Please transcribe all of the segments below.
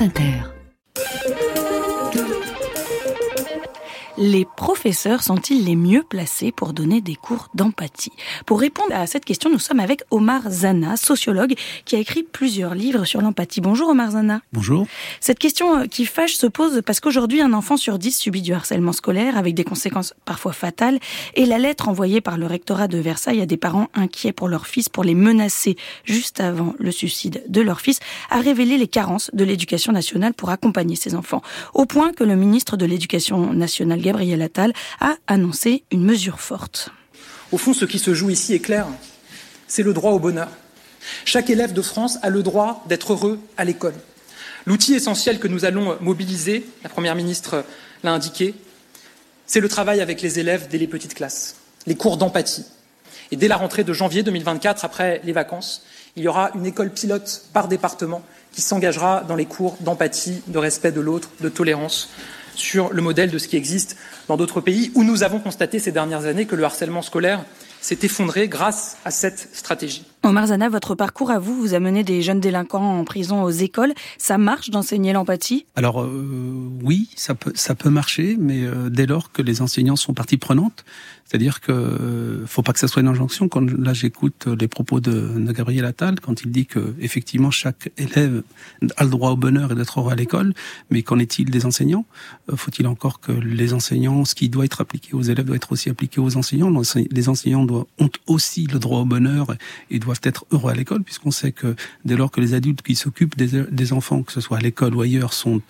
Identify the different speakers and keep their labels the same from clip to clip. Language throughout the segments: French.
Speaker 1: France Inter. Les professeurs sont-ils les mieux placés pour donner des cours d'empathie? Pour répondre à cette question, nous sommes avec Omar Zana, sociologue, qui a écrit plusieurs livres sur l'empathie. Bonjour Omar Zana.
Speaker 2: Bonjour.
Speaker 1: Cette question euh, qui fâche se pose parce qu'aujourd'hui, un enfant sur dix subit du harcèlement scolaire avec des conséquences parfois fatales. Et la lettre envoyée par le rectorat de Versailles à des parents inquiets pour leur fils, pour les menacer juste avant le suicide de leur fils, a révélé les carences de l'éducation nationale pour accompagner ces enfants. Au point que le ministre de l'Éducation nationale, Gabriel Attal, a annoncé une mesure forte.
Speaker 3: Au fond, ce qui se joue ici est clair, c'est le droit au bonheur. Chaque élève de France a le droit d'être heureux à l'école. L'outil essentiel que nous allons mobiliser, la Première ministre l'a indiqué, c'est le travail avec les élèves dès les petites classes, les cours d'empathie. Et dès la rentrée de janvier 2024, après les vacances, il y aura une école pilote par département qui s'engagera dans les cours d'empathie, de respect de l'autre, de tolérance, sur le modèle de ce qui existe dans d'autres pays où nous avons constaté ces dernières années que le harcèlement scolaire s'est effondré grâce à cette stratégie.
Speaker 1: Omar Zana, votre parcours à vous, vous a mené des jeunes délinquants en prison aux écoles. Ça marche d'enseigner l'empathie?
Speaker 2: Alors euh, oui, ça peut, ça peut marcher, mais euh, dès lors que les enseignants sont partie prenante, c'est-à-dire que euh, faut pas que ça soit une injonction. Quand là j'écoute les propos de, de, Gabriel Attal, quand il dit que effectivement chaque élève a le droit au bonheur et d'être heureux à l'école, mais qu'en est-il des enseignants? Faut-il encore que les enseignants, ce qui doit être appliqué aux élèves doit être aussi appliqué aux enseignants? Les enseignants doivent, ont aussi le droit au bonheur et doivent être heureux à l'école, puisqu'on sait que dès lors que les adultes qui s'occupent des, enfants, que ce soit à l'école ou ailleurs, sont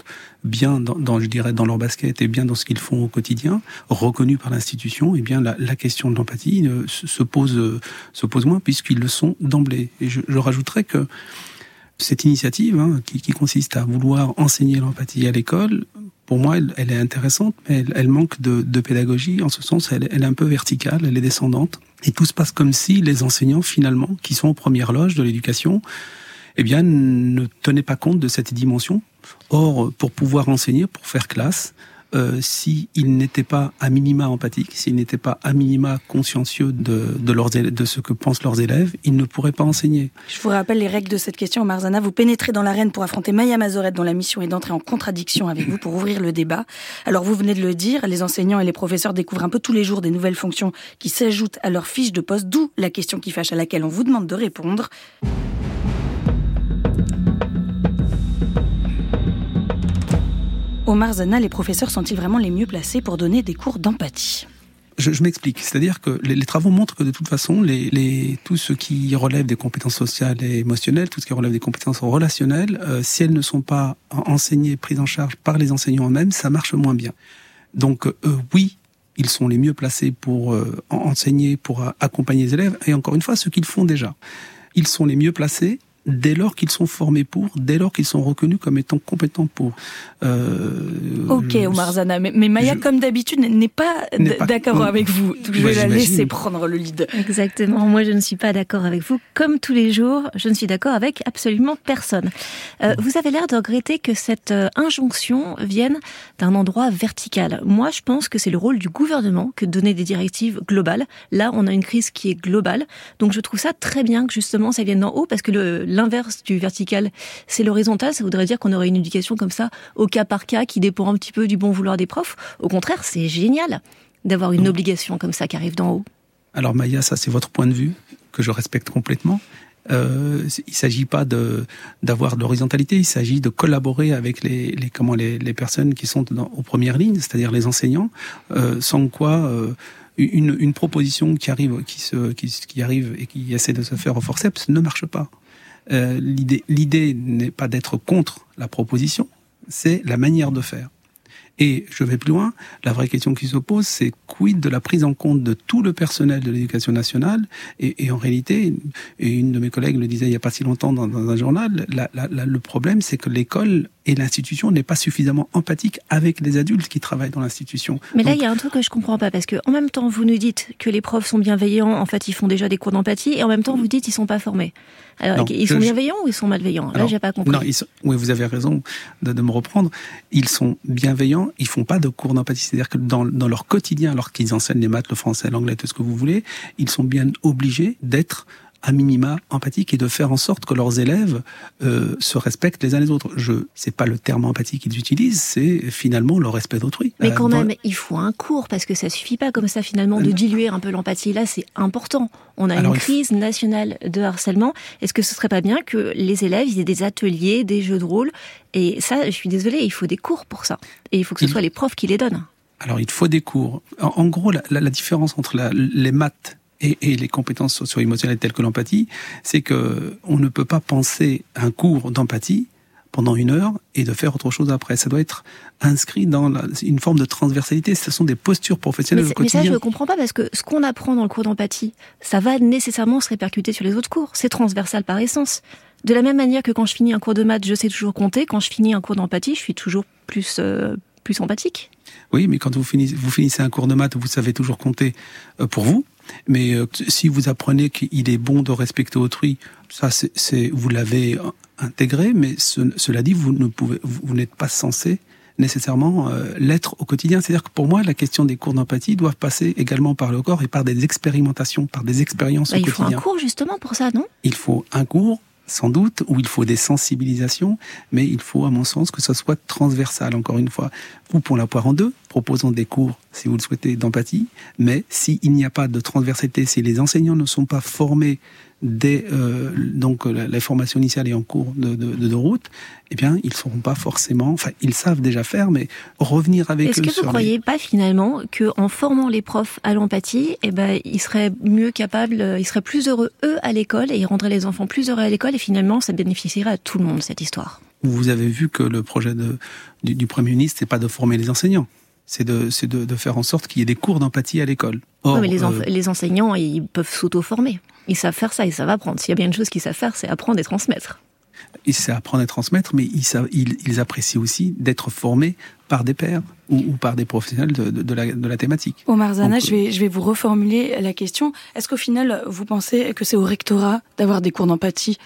Speaker 2: bien dans, je dirais, dans leur basket et bien dans ce qu'ils font au quotidien, reconnus par l'institution, et eh bien la, question de l'empathie euh, se pose euh, se pose moins puisqu'ils le sont d'emblée. Et je, je que cette initiative, hein, qui, qui, consiste à vouloir enseigner l'empathie à l'école, pour moi, elle, elle, est intéressante, mais elle, elle manque de, de, pédagogie. En ce sens, elle, elle, est un peu verticale, elle est descendante. Et tout se passe comme si les enseignants, finalement, qui sont aux premières loges de l'éducation, eh bien, ne tenaient pas compte de cette dimension. Or, pour pouvoir enseigner, pour faire classe, euh, s'ils n'étaient pas à minima empathiques, s'ils n'étaient pas à minima consciencieux de, de, leurs, de ce que pensent leurs élèves, ils ne pourraient pas enseigner.
Speaker 1: Je vous rappelle les règles de cette question, Marzana. Vous pénétrez dans l'arène pour affronter Maya Mazoret, dont la mission est d'entrer en contradiction avec vous pour ouvrir le débat. Alors vous venez de le dire, les enseignants et les professeurs découvrent un peu tous les jours des nouvelles fonctions qui s'ajoutent à leur fiche de poste, d'où la question qui fâche à laquelle on vous demande de répondre. Omar Zana, les professeurs sont-ils vraiment les mieux placés pour donner des cours d'empathie?
Speaker 2: Je, m'explique. C'est-à-dire que les, travaux montrent que de toute façon, les, les, tout ce qui relève des compétences sociales et émotionnelles, tout ce qui relève des compétences relationnelles, euh, si elles ne sont pas enseignées, prises en charge par les enseignants eux-mêmes, ça marche moins bien. Donc euh, oui, ils sont les mieux placés pour euh, enseigner, pour accompagner les élèves, et encore une fois, ce qu'ils font déjà. Ils sont les mieux placés dès lors qu'ils sont formés pour, dès lors qu'ils sont reconnus comme étant compétents pour.
Speaker 1: Euh, ok, Omar Zana, mais, mais Maya, je, comme d'habitude, n'est pas d'accord avec vous. Donc je vais la laisser prendre le lead.
Speaker 4: Exactement. Moi, je ne suis pas d'accord avec vous. Comme tous les jours, je ne suis d'accord avec absolument personne. Euh, vous avez l'air de regretter que cette euh, injonction vienne d'un endroit vertical. Moi, je pense que c'est le rôle du gouvernement que de donner des directives globales. Là, on a une crise qui est globale. Donc, je trouve ça très bien que justement ça vienne d'en haut parce que le l'inverse du vertical, c'est l'horizontal. Ça voudrait dire qu'on aurait une éducation comme ça, au cas par cas, qui dépend un petit peu du bon vouloir des profs. Au contraire, c'est génial d'avoir une obligation comme ça qui arrive d'en haut.
Speaker 2: Alors Maya, ça c'est votre point de vue que je respecte complètement. Euh, il s'agit pas de d'avoir de l'horizontalité, il s'agit de collaborer avec les, les comment les, les personnes qui sont dans, aux premières lignes, c'est-à-dire les enseignants, euh, sans quoi euh, une, une proposition qui arrive qui se qui, qui arrive et qui essaie de se faire au forceps ne marche pas. Euh, l'idée n'est pas d'être contre la proposition, c'est la manière de faire. Et je vais plus loin, la vraie question qui se pose, c'est quid de la prise en compte de tout le personnel de l'éducation nationale? Et, et, en réalité, et une de mes collègues le disait il n'y a pas si longtemps dans, dans un journal, la, la, la, le problème c'est que l'école et l'institution n'est pas suffisamment empathique avec les adultes qui travaillent dans l'institution.
Speaker 4: Mais là, Donc, il y a un truc que je comprends pas parce que en même temps, vous nous dites que les profs sont bienveillants, en fait, ils font déjà des cours d'empathie, et en même temps, vous dites ils sont pas formés. Alors, non, ils sont je, bienveillants ou ils sont malveillants? Là, j'ai pas compris.
Speaker 2: Non, ils sont, oui, vous avez raison de, de, me reprendre. Ils sont bienveillants. Ils font pas de cours d'empathie. C'est-à-dire que dans, dans, leur quotidien, alors qu'ils enseignent les maths, le français, l'anglais, tout ce que vous voulez, ils sont bien obligés d'être à minima empathiques et de faire en sorte que leurs élèves euh, se respectent les uns les autres. Je, c'est pas le terme empathie qu'ils utilisent, c'est finalement le respect d'autrui.
Speaker 4: Mais quand même, il faut un cours parce que ça suffit pas comme ça finalement de diluer un peu l'empathie. Là, c'est important. On a une crise nationale de harcèlement. Est-ce que ce serait pas bien que les élèves aient des ateliers, des jeux de rôle? Et ça, je suis désolée, il faut des cours pour ça. Et il faut que ce soit les profs qui les donnent.
Speaker 2: Alors, il faut des cours. En, gros, la, la, différence entre la, les maths et, et, les compétences socio-émotionnelles telles que l'empathie, c'est que on ne peut pas penser un cours d'empathie pendant une heure et de faire autre chose après. Ça doit être inscrit dans la, une forme de transversalité. Ce sont des postures professionnelles
Speaker 4: mais
Speaker 2: au quotidien.
Speaker 4: Mais ça, je ne comprends pas parce que ce qu'on apprend dans le cours d'empathie, ça va nécessairement se répercuter sur les autres cours. C'est transversal par essence. De la même manière que quand je finis un cours de maths, je sais toujours compter. Quand je finis un cours d'empathie, je suis toujours plus euh, plus empathique.
Speaker 2: Oui, mais quand vous finissez, vous finissez un cours de maths, vous savez toujours compter euh, pour vous. Mais euh, si vous apprenez qu'il est bon de respecter autrui, ça, c'est vous l'avez intégré. Mais ce, cela dit, vous ne pouvez, vous, n'êtes pas censé nécessairement euh, l'être au quotidien. C'est-à-dire que pour moi, la question des cours d'empathie doivent passer également par le corps et par des expérimentations, par des expériences
Speaker 4: bah,
Speaker 2: au quotidien.
Speaker 4: Il faut un cours justement pour ça, non?
Speaker 2: Il faut un cours sans doute, où il faut des sensibilisations, mais il faut, à mon sens, que ce soit transversal, encore une fois. Vous, pour la poire en deux, proposons des cours, si vous le souhaitez, d'empathie, mais s'il n'y a pas de transversalité, si les enseignants ne sont pas formés dès euh, donc la, formation initiale est en cours de, de, de, route, eh bien ils ne seront pas forcément, enfin ils savent déjà faire, mais revenir avec
Speaker 4: Est-ce que vous ne croyez pas finalement que en formant les profs à l'empathie, eh ben ils seraient mieux capables, ils seraient plus heureux eux à l'école et ils rendraient les enfants plus heureux à l'école et finalement ça bénéficierait à tout le monde cette histoire?
Speaker 2: Vous avez vu que le projet de, du, du Premier ministre, c'est pas de former les enseignants c'est de, de, de, faire en sorte qu'il y ait des cours d'empathie à l'école.
Speaker 4: Oui, mais les, euh, les, enseignants, ils peuvent s'auto-former. Ils savent faire ça, ils savent apprendre. S'il y a bien une chose qu'ils savent faire, c'est apprendre et transmettre.
Speaker 2: Ils savent apprendre et transmettre, mais ils, savent, ils, ils apprécient aussi d'être formés par des pairs ou, ou par des professionnels de, de, de, la, de la thématique.
Speaker 1: Omar Zana, Donc, je, vais, je vais vous reformuler la question. Est-ce qu'au final, vous pensez que c'est au rectorat d'avoir des cours d'empathie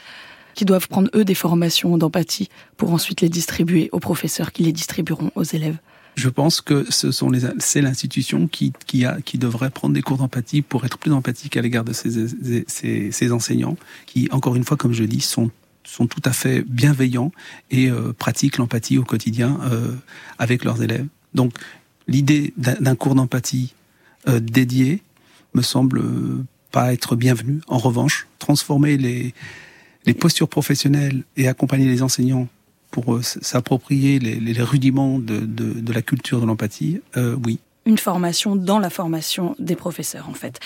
Speaker 1: qui doivent prendre, eux, des formations d'empathie pour ensuite les distribuer aux professeurs qui les distribueront aux élèves?
Speaker 2: Je pense que ce sont les, c'est l'institution qui, qui, a, qui devrait prendre des cours d'empathie pour être plus empathique à l'égard de ses, ses, ses, enseignants, qui, encore une fois, comme je dis, sont sont tout à fait bienveillants et euh, pratiquent l'empathie au quotidien euh, avec leurs élèves. Donc, l'idée d'un cours d'empathie euh, dédié me semble pas être bienvenue. En revanche, transformer les, les postures professionnelles et accompagner les enseignants pour euh, s'approprier les, rudiments de, la culture de l'empathie, euh, oui
Speaker 1: une formation dans la formation des professeurs, en fait.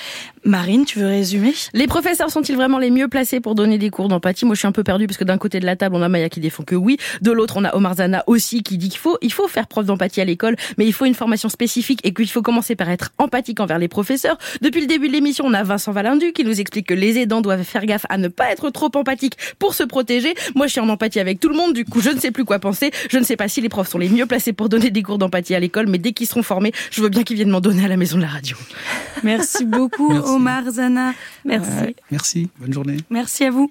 Speaker 1: Marine, tu veux résumer?
Speaker 5: Les professeurs sont-ils vraiment les mieux placés pour donner des cours d'empathie? Moi, je suis un peu perdue parce que d'un côté de la table, on a Maya qui défend que oui, de l'autre, on a Omar Zana aussi qui dit qu'il faut, il faut faire preuve d'empathie à l'école, mais il faut une formation spécifique et qu'il faut commencer par être empathique envers les professeurs. Depuis le début de l'émission, on a Vincent Valindu qui nous explique que les aidants doivent faire gaffe à ne pas être trop empathiques pour se protéger. Moi, je suis en empathie avec tout le monde, du coup, je ne sais plus quoi penser. Je ne sais pas si les profs sont les mieux placés pour donner des cours d'empathie à l'école, mais dès qu'ils seront formés, je veux bien qu'ils viennent m'en donner à la maison de la radio.
Speaker 1: Merci beaucoup,
Speaker 2: Merci.
Speaker 1: Omar Zana.
Speaker 4: Merci.
Speaker 2: Ouais, merci. Bonne journée.
Speaker 1: Merci à vous.